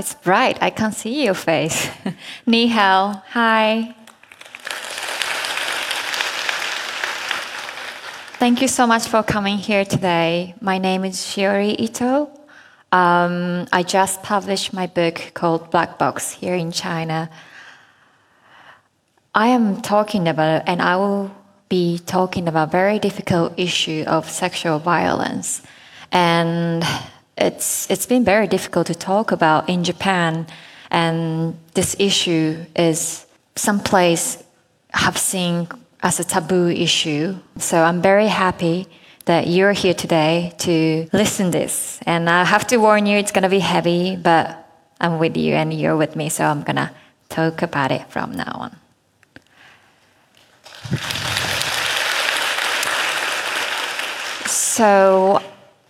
It's bright. I can't see your face. Ni hao. Hi. Thank you so much for coming here today. My name is Shiori Ito. Um, I just published my book called Black Box here in China. I am talking about, and I will be talking about very difficult issue of sexual violence, and it's it's been very difficult to talk about in Japan, and this issue is someplace have seen as a taboo issue. So I'm very happy that you're here today to listen this. And I have to warn you, it's gonna be heavy, but I'm with you and you're with me, so I'm gonna talk about it from now on. So,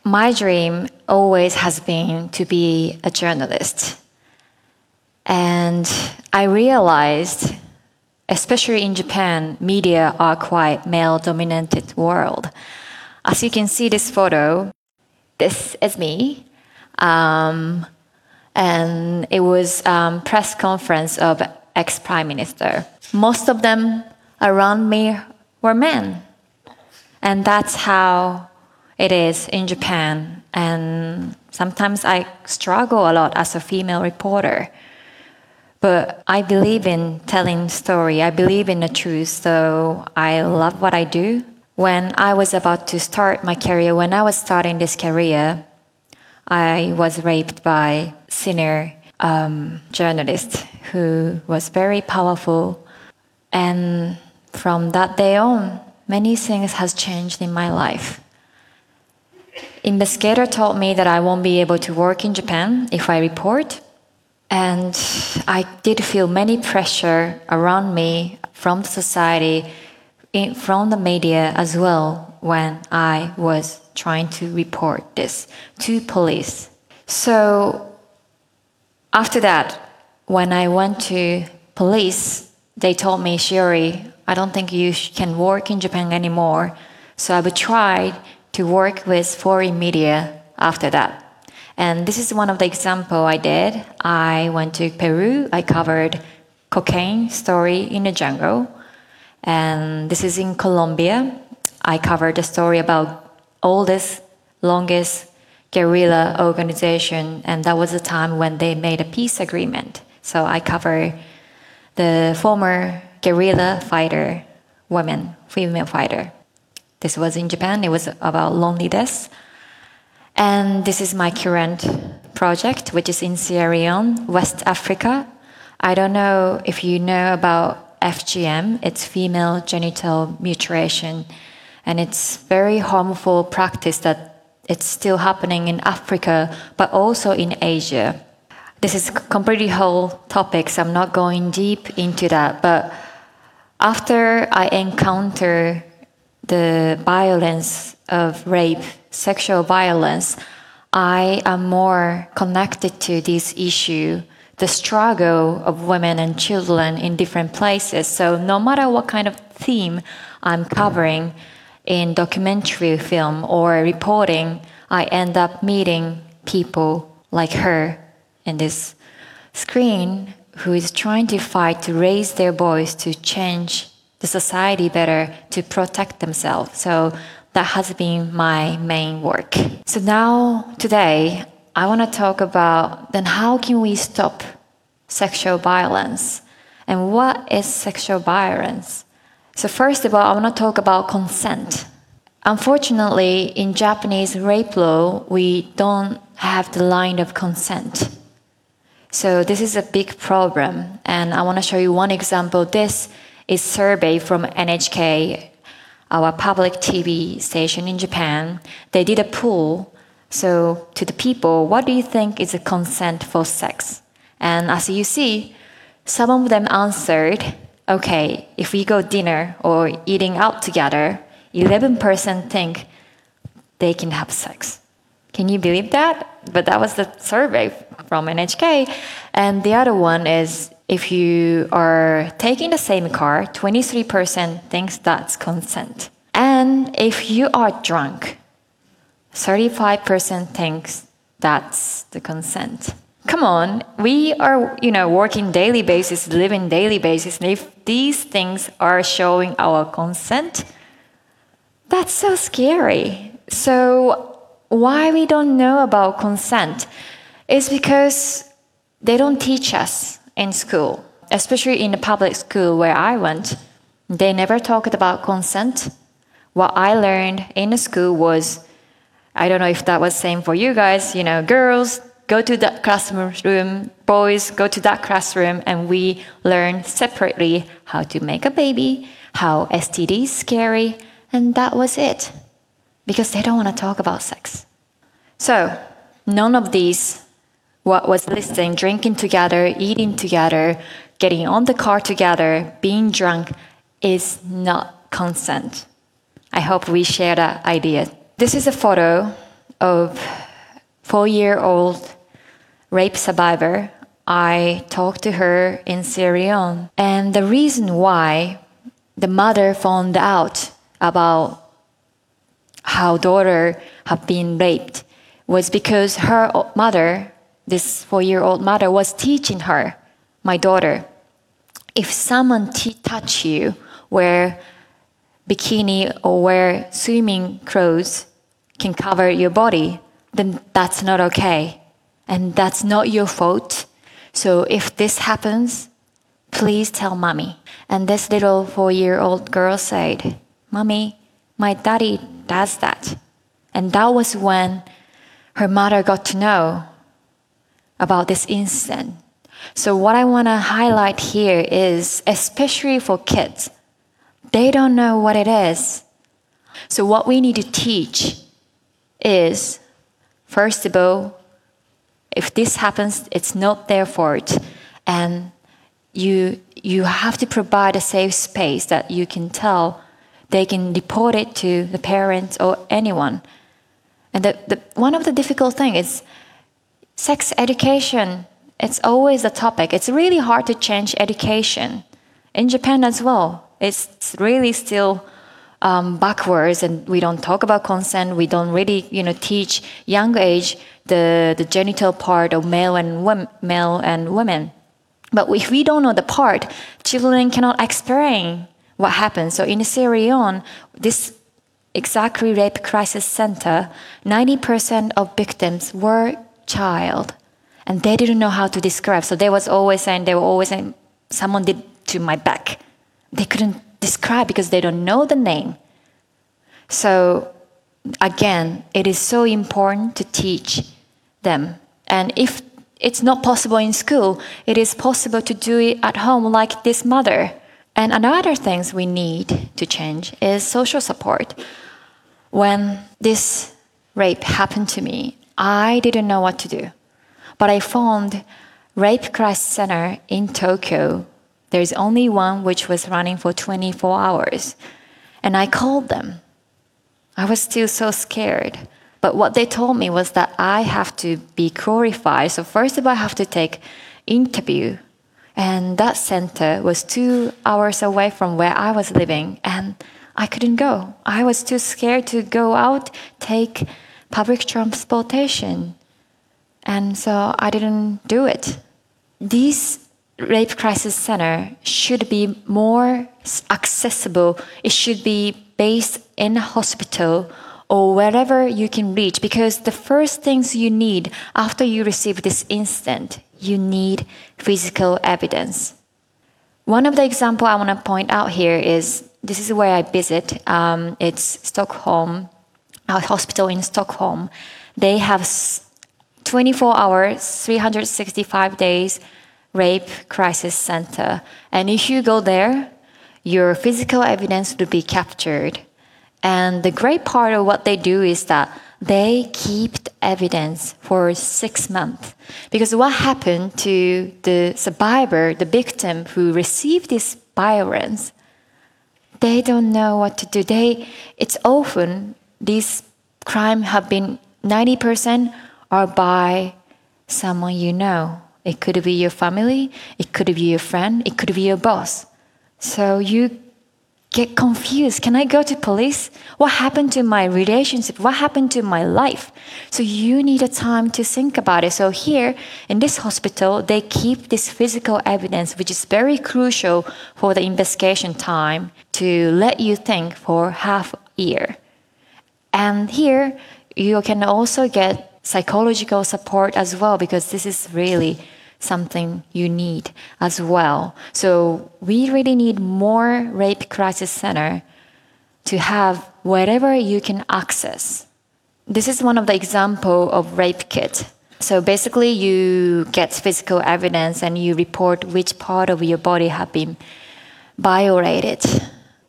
my dream always has been to be a journalist. And I realized, especially in Japan, media are quite male dominated world. As you can see this photo, this is me. Um, and it was um, press conference of ex prime minister. Most of them around me were men, and that's how it is in Japan. And sometimes I struggle a lot as a female reporter. But I believe in telling story. I believe in the truth, so I love what I do. When I was about to start my career, when I was starting this career, I was raped by senior um, journalist who was very powerful, and from that day on, many things has changed in my life. Investigator told me that I won't be able to work in Japan if I report, and I did feel many pressure around me from the society, from the media as well, when I was trying to report this to police. So after that, when I went to police, they told me, Shiori, I don't think you can work in Japan anymore. So I would try to work with foreign media after that. And this is one of the example I did. I went to Peru. I covered cocaine story in the jungle. And this is in Colombia. I covered the story about oldest, longest guerrilla organization. And that was the time when they made a peace agreement. So I covered the former guerrilla fighter, women, female fighter. This was in Japan. It was about loneliness. And this is my current project, which is in Sierra Leone, West Africa. I don't know if you know about FGM. It's female genital mutilation, and it's very harmful practice that it's still happening in Africa, but also in Asia. This is completely whole topic, so I'm not going deep into that. But after I encounter the violence of rape, sexual violence, I am more connected to this issue, the struggle of women and children in different places. So no matter what kind of theme I'm covering in documentary film or reporting, I end up meeting people like her in this screen who is trying to fight to raise their voice to change the society better to protect themselves. So that has been my main work. So now today I want to talk about then how can we stop sexual violence and what is sexual violence? So first of all I want to talk about consent. Unfortunately in Japanese rape law we don't have the line of consent. So this is a big problem and I want to show you one example this is survey from NHK, our public TV station in Japan. They did a poll. So to the people, what do you think is a consent for sex? And as you see, some of them answered, okay, if we go dinner or eating out together, 11% think they can have sex. Can you believe that? But that was the survey from NHK. And the other one is if you are taking the same car, 23% thinks that's consent. And if you are drunk, 35% thinks that's the consent. come on, we are, you know, working daily basis, living daily basis. And if these things are showing our consent, that's so scary. So why we don't know about consent is because they don't teach us in school, especially in the public school where I went. They never talked about consent. What I learned in the school was, I don't know if that was same for you guys, you know, girls go to that classroom, boys go to that classroom, and we learn separately how to make a baby, how STD is scary, and that was it. Because they don't want to talk about sex. So, none of these, what was listed, drinking together, eating together, getting on the car together, being drunk, is not consent. I hope we share that idea. This is a photo of four year old rape survivor. I talked to her in Sierra And the reason why the mother found out about how daughter had been raped was because her mother, this four year old mother, was teaching her, my daughter, if someone t- touch you where bikini or wear swimming clothes can cover your body, then that's not okay and that's not your fault. So if this happens, please tell mommy. And this little four year old girl said, Mommy, my daddy does that. And that was when her mother got to know about this incident. So, what I want to highlight here is, especially for kids, they don't know what it is. So, what we need to teach is, first of all, if this happens, it's not their fault. And you, you have to provide a safe space that you can tell they can report it to the parents or anyone. And the, the, one of the difficult things is sex education. It's always a topic. It's really hard to change education. In Japan as well, it's really still um, backwards and we don't talk about consent. We don't really, you know, teach young age the, the genital part of male and women, male and women. But if we don't know the part, children cannot explain what happened. So in Sierra Leone, this exactly rape crisis center, 90% of victims were child, and they didn't know how to describe. So they was always saying they were always saying someone did to my back. They couldn't describe because they don't know the name. So again, it is so important to teach them. And if it's not possible in school, it is possible to do it at home like this mother. And another things we need to change is social support. When this rape happened to me, I didn't know what to do. But I found Rape Crisis Center in Tokyo. There's only one which was running for 24 hours. And I called them. I was still so scared. But what they told me was that I have to be glorified. So first of all, I have to take interview. And that center was two hours away from where I was living. And I couldn't go. I was too scared to go out, take public transportation. And so I didn't do it. This rape crisis center should be more accessible. It should be based in a hospital or wherever you can reach because the first things you need after you receive this incident, you need physical evidence one of the example i want to point out here is this is where i visit um, it's stockholm hospital in stockholm they have 24 hours 365 days rape crisis center and if you go there your physical evidence will be captured and the great part of what they do is that they keep the evidence for six months. Because what happened to the survivor, the victim who received this violence, they don't know what to do. They, it's often these crime have been 90% are by someone you know. It could be your family, it could be your friend, it could be your boss. So you get confused. Can I go to police? What happened to my relationship? What happened to my life? So you need a time to think about it. So here in this hospital, they keep this physical evidence, which is very crucial for the investigation time to let you think for half a year. And here you can also get psychological support as well because this is really something you need as well. So we really need more rape crisis center to have whatever you can access. This is one of the example of rape kit. So basically you get physical evidence and you report which part of your body have been violated.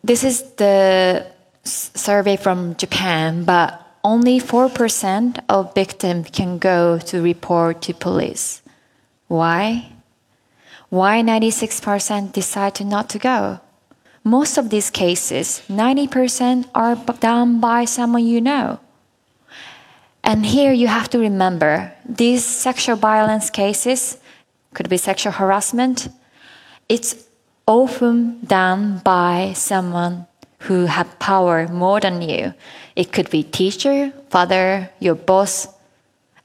This is the survey from Japan, but only 4% of victims can go to report to police. Why? Why 96% decide to not to go? Most of these cases, 90% are done by someone you know. And here you have to remember these sexual violence cases could be sexual harassment. It's often done by someone who have power more than you. It could be teacher, father, your boss,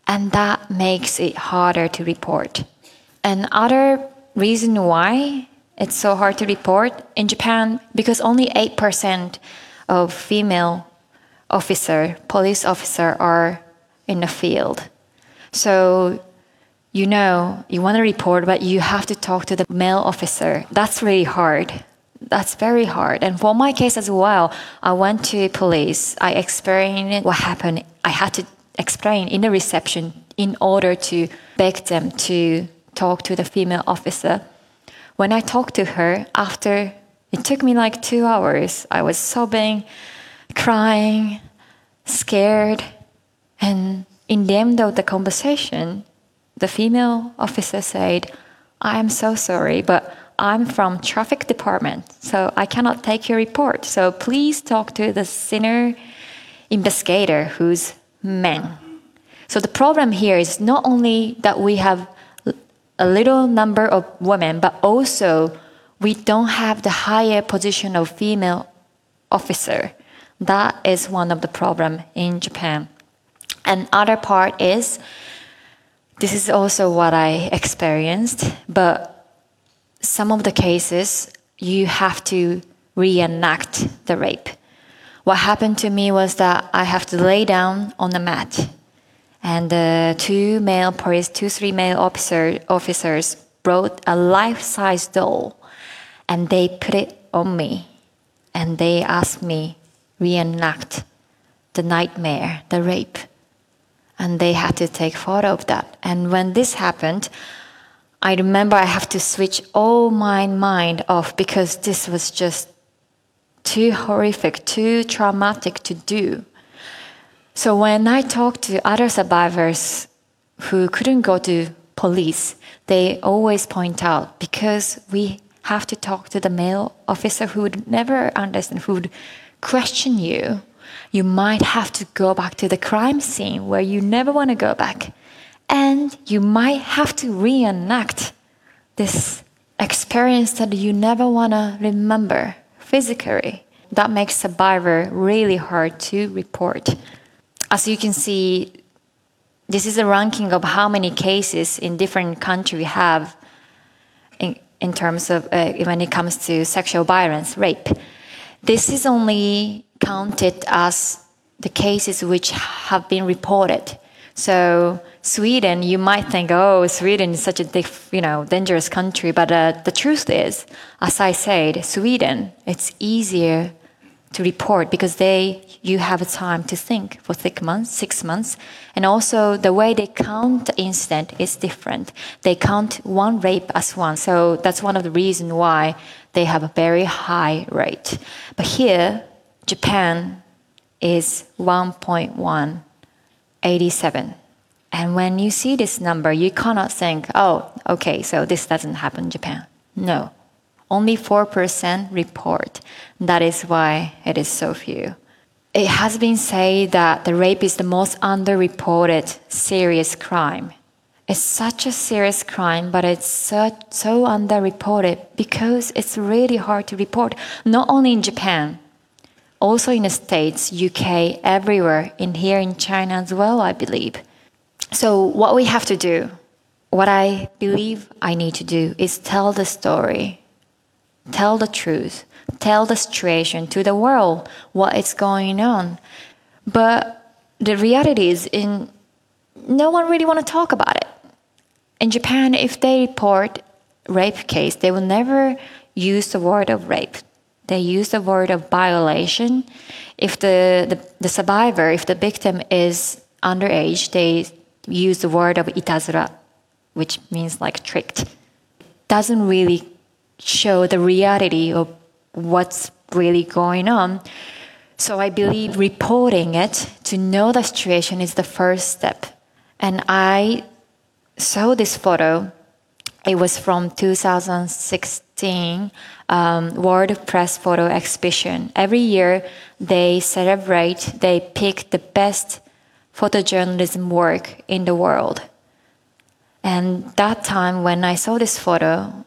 and that makes it harder to report. And other reason why it's so hard to report in Japan because only 8% of female officer, police officer are in the field. So you know, you want to report, but you have to talk to the male officer. That's really hard. That's very hard. And for my case as well, I went to police. I explained what happened. I had to explain in the reception in order to beg them to talk to the female officer. When I talked to her, after it took me like two hours, I was sobbing, crying, scared. And in the end of the conversation, the female officer said, I am so sorry, but I'm from traffic department, so I cannot take your report. So please talk to the senior investigator who's man. So the problem here is not only that we have a little number of women, but also we don't have the higher position of female officer. That is one of the problem in Japan. And other part is this is also what I experienced, but some of the cases you have to reenact the rape. What happened to me was that I have to lay down on the mat and the two male police, two three male officer, officers brought a life-size doll, and they put it on me, and they asked me reenact the nightmare, the rape, and they had to take photo of that. And when this happened, I remember I have to switch all my mind off because this was just too horrific, too traumatic to do. So when I talk to other survivors who couldn't go to police, they always point out because we have to talk to the male officer who would never understand, who would question you. You might have to go back to the crime scene where you never want to go back. And you might have to reenact this experience that you never want to remember physically. That makes survivor really hard to report as you can see, this is a ranking of how many cases in different countries have in, in terms of uh, when it comes to sexual violence, rape. This is only counted as the cases which have been reported. So Sweden, you might think, oh, Sweden is such a you know dangerous country, but uh, the truth is, as I said, Sweden, it's easier to report because they you have a time to think for six months, six months, and also the way they count the incident is different. They count one rape as one, so that's one of the reasons why they have a very high rate. But here, Japan is 1.187. And when you see this number, you cannot think, oh, okay, so this doesn't happen in Japan. No, only 4% report. That is why it is so few. It has been said that the rape is the most underreported serious crime It's such a serious crime, but it's so, so underreported because it's really hard to report, not only in Japan, also in the States, UK, everywhere, in here in China as well, I believe. So, what we have to do, what I believe I need to do, is tell the story, tell the truth, tell the situation to the world, what is going on. But the reality is, in no one really want to talk about it. In Japan, if they report rape case, they will never use the word of rape. They use the word of violation. If the, the, the survivor, if the victim is underage, they use the word of itazura, which means like tricked. Doesn't really show the reality of what's really going on. So I believe reporting it to know the situation is the first step. And I saw this photo. It was from 2016 um, World Press Photo Exhibition. Every year they celebrate, they pick the best photojournalism work in the world. And that time when I saw this photo,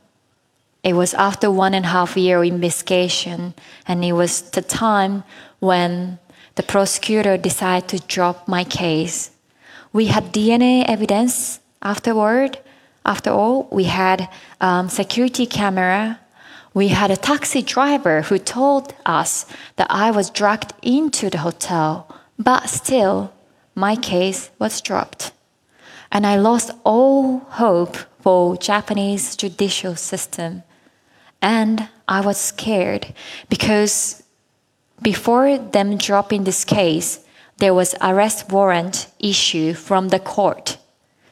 it was after one and a half year investigation, and it was the time when the prosecutor decided to drop my case. We had DNA evidence afterward. After all, we had um, security camera. We had a taxi driver who told us that I was dragged into the hotel, but still, my case was dropped. And I lost all hope for Japanese judicial system. And I was scared because before them dropping this case, there was arrest warrant issued from the court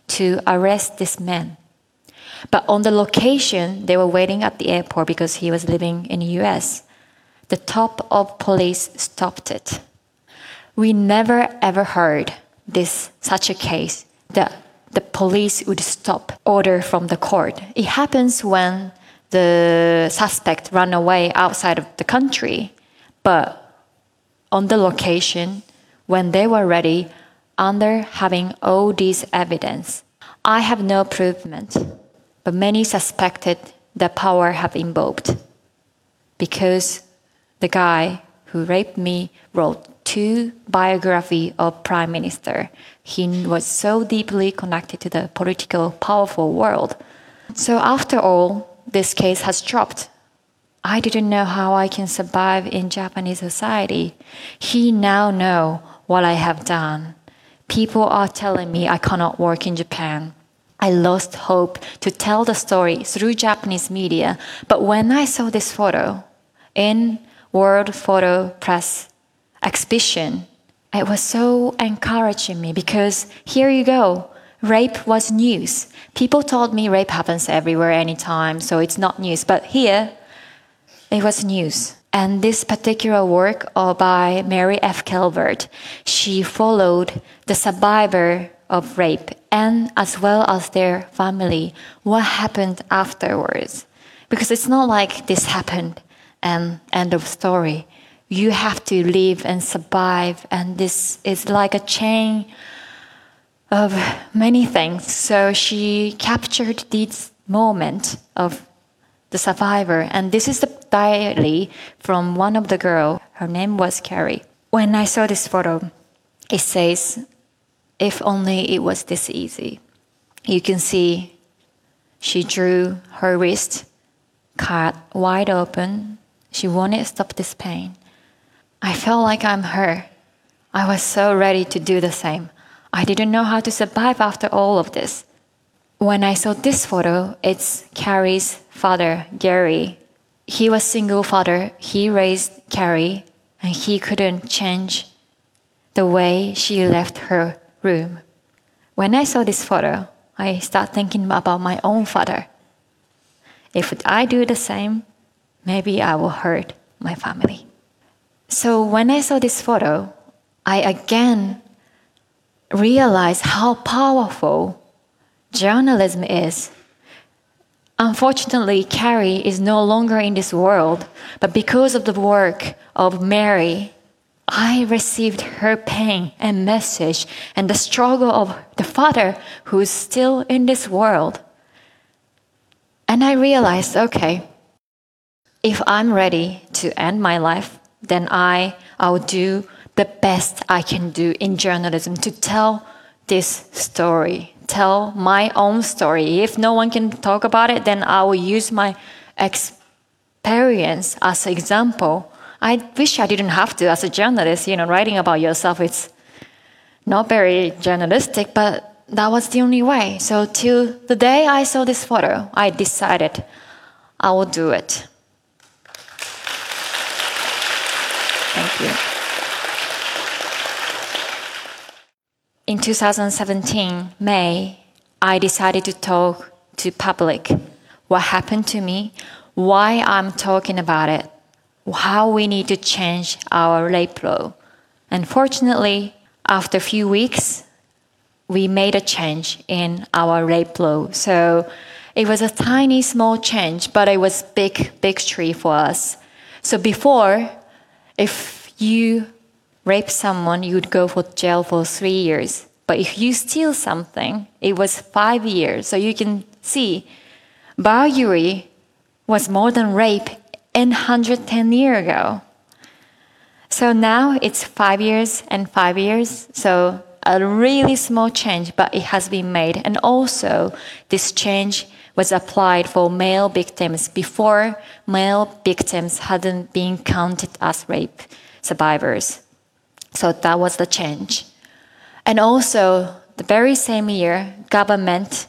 to arrest this man. But on the location, they were waiting at the airport because he was living in the US. The top of police stopped it. We never ever heard this such a case that the police would stop order from the court. It happens when the suspect run away outside of the country, but on the location when they were ready under having all this evidence. I have no proof, but many suspected that power have involved because the guy who raped me wrote two biography of prime minister. He was so deeply connected to the political powerful world. So after all, this case has dropped. I didn't know how I can survive in Japanese society. He now know what I have done. People are telling me I cannot work in Japan. I lost hope to tell the story through Japanese media, but when I saw this photo in World Photo Press exhibition, it was so encouraging me because here you go. Rape was news. People told me rape happens everywhere, anytime, so it's not news. But here, it was news. And this particular work uh, by Mary F. Calvert, she followed the survivor of rape and as well as their family, what happened afterwards. Because it's not like this happened and end of story. You have to live and survive, and this is like a chain of many things. So she captured this moment of the survivor, and this is the diary from one of the girl. Her name was Carrie. When I saw this photo, it says, "If only it was this easy." You can see she drew her wrist cut wide open. She wanted to stop this pain. I felt like I'm her. I was so ready to do the same. I didn't know how to survive after all of this. When I saw this photo, it's Carrie's father, Gary. He was single father. He raised Carrie, and he couldn't change the way she left her room. When I saw this photo, I start thinking about my own father. If I do the same, maybe I will hurt my family. So when I saw this photo, I again realize how powerful journalism is. Unfortunately, Carrie is no longer in this world, but because of the work of Mary, I received her pain and message and the struggle of the father who is still in this world. And I realized, okay, if I'm ready to end my life, then I I'll do the best I can do in journalism to tell this story, tell my own story. If no one can talk about it, then I will use my experience as an example I wish I didn't have to as a journalist, you know, writing about yourself, it's not very journalistic, but that was the only way. So till the day I saw this photo, I decided I will do it. Thank you. In 2017, May, I decided to talk to public what happened to me, why I'm talking about it, how we need to change our rape law. Unfortunately, after a few weeks, we made a change in our rape law. So it was a tiny, small change, but it was big, big tree for us. So before, if you rape someone, you'd go for jail for three years. But if you steal something, it was five years. So you can see, burglary was more than rape and 110 years ago. So now it's five years and five years. So a really small change, but it has been made. And also, this change was applied for male victims before male victims hadn't been counted as rape survivors. So that was the change. And also, the very same year, government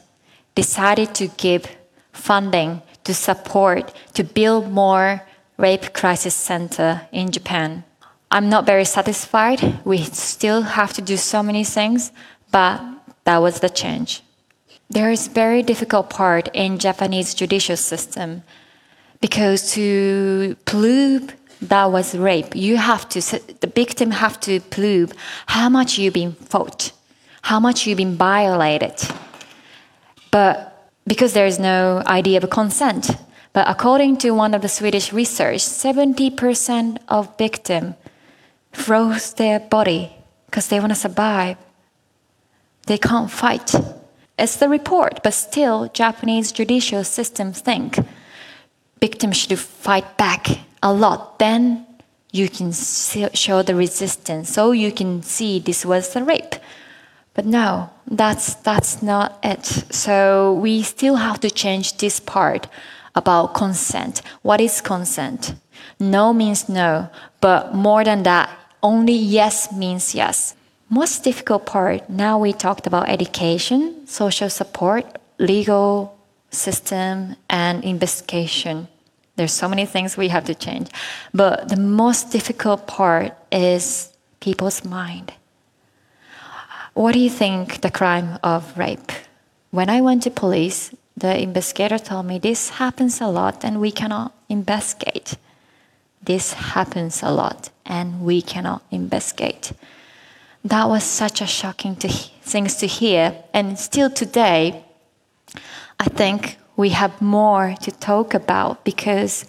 decided to give funding to support to build more rape crisis center in Japan. I'm not very satisfied. We still have to do so many things, but that was the change. There is very difficult part in Japanese judicial system because to prove that was rape, you have to the victim have to prove how much you've been fought, how much you've been violated. But because there is no idea of consent. But according to one of the Swedish research, 70% of victims froze their body because they want to survive. They can't fight. It's the report, but still, Japanese judicial systems think victims should fight back a lot. Then you can show the resistance, so you can see this was a rape. But no, that's, that's not it. So we still have to change this part about consent. What is consent? No means no, but more than that, only yes means yes. Most difficult part, now we talked about education, social support, legal system, and investigation. There's so many things we have to change. But the most difficult part is people's mind. What do you think the crime of rape? When I went to police, the investigator told me this happens a lot and we cannot investigate. This happens a lot and we cannot investigate. That was such a shocking to, things to hear. And still today, I think we have more to talk about because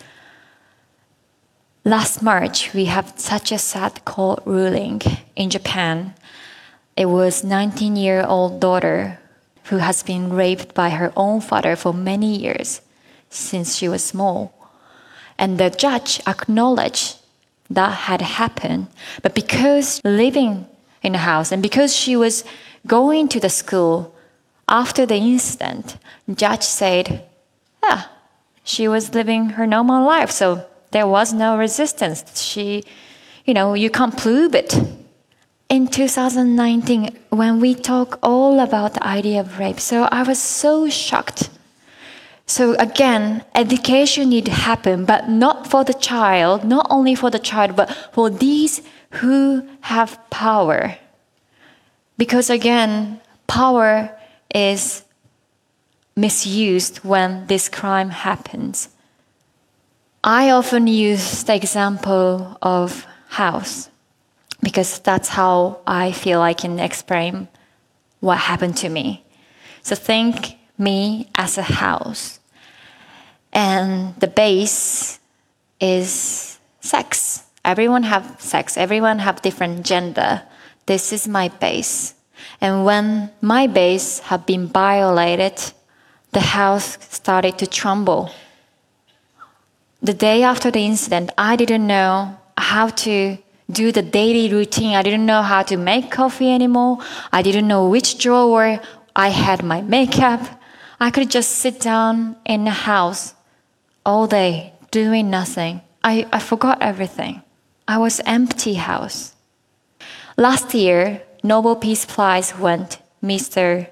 last March we have such a sad court ruling in Japan it was 19 year old daughter who has been raped by her own father for many years since she was small. And the judge acknowledged that had happened, but because living in the house and because she was going to the school after the incident, judge said, yeah, she was living her normal life, so there was no resistance. She, you know, you can't prove it in 2019 when we talk all about the idea of rape. So I was so shocked. So again, education need to happen, but not for the child, not only for the child, but for these who have power. Because again, power is misused when this crime happens. I often use the example of house because that's how I feel I can explain what happened to me. So think me as a house, and the base is sex. everyone have sex, everyone have different gender. This is my base. And when my base have been violated, the house started to tremble. The day after the incident, I didn't know how to do the daily routine. I didn't know how to make coffee anymore. I didn't know which drawer I had my makeup. I could just sit down in the house all day doing nothing. I, I forgot everything. I was empty house. Last year, Nobel Peace Prize went Mr.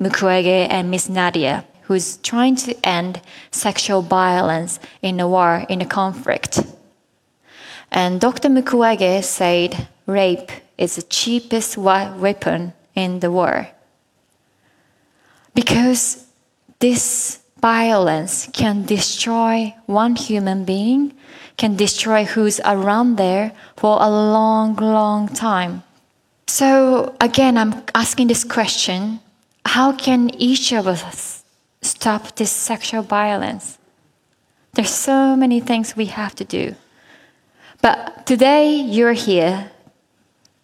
Mukwege and Miss Nadia, who's trying to end sexual violence in the war, in the conflict. And Dr. Mukwege said rape is the cheapest weapon in the war. Because this violence can destroy one human being, can destroy who's around there for a long, long time. So, again, I'm asking this question how can each of us stop this sexual violence? There's so many things we have to do. But today you're here,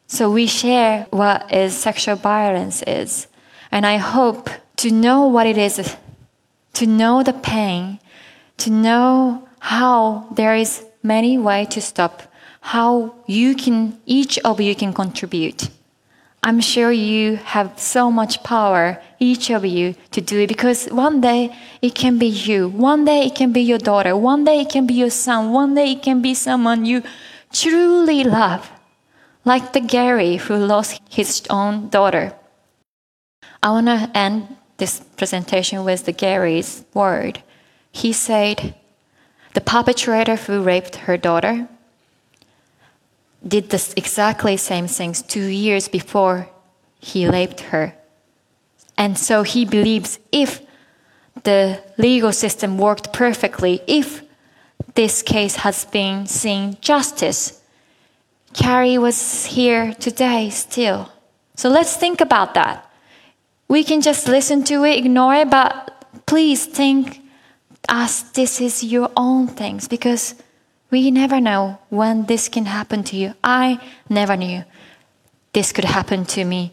so we share what is sexual violence is. And I hope to know what it is, to know the pain, to know how there is many way to stop, how you can, each of you can contribute. I'm sure you have so much power, each of you, to do it because one day it can be you. One day it can be your daughter. One day it can be your son. One day it can be someone you truly love. Like the Gary who lost his own daughter. I want to end this presentation with the Gary's word. He said, the perpetrator who raped her daughter did the exactly same things two years before he raped her. And so he believes if the legal system worked perfectly, if this case has been seen justice, Carrie was here today still. So let's think about that. We can just listen to it, ignore it, but please think as this is your own things because we never know when this can happen to you. I never knew this could happen to me.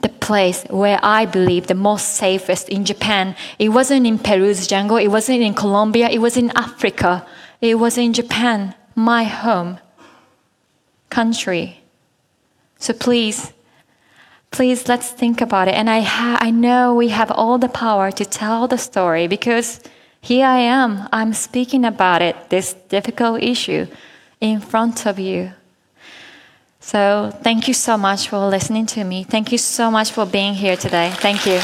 The place where I believe the most safest in Japan, it wasn't in Peru's jungle, it wasn't in Colombia, it was in Africa, it was in Japan, my home country. So please, please let's think about it. And I, ha- I know we have all the power to tell the story because here I am. I'm speaking about it, this difficult issue, in front of you. So thank you so much for listening to me. Thank you so much for being here today. Thank you.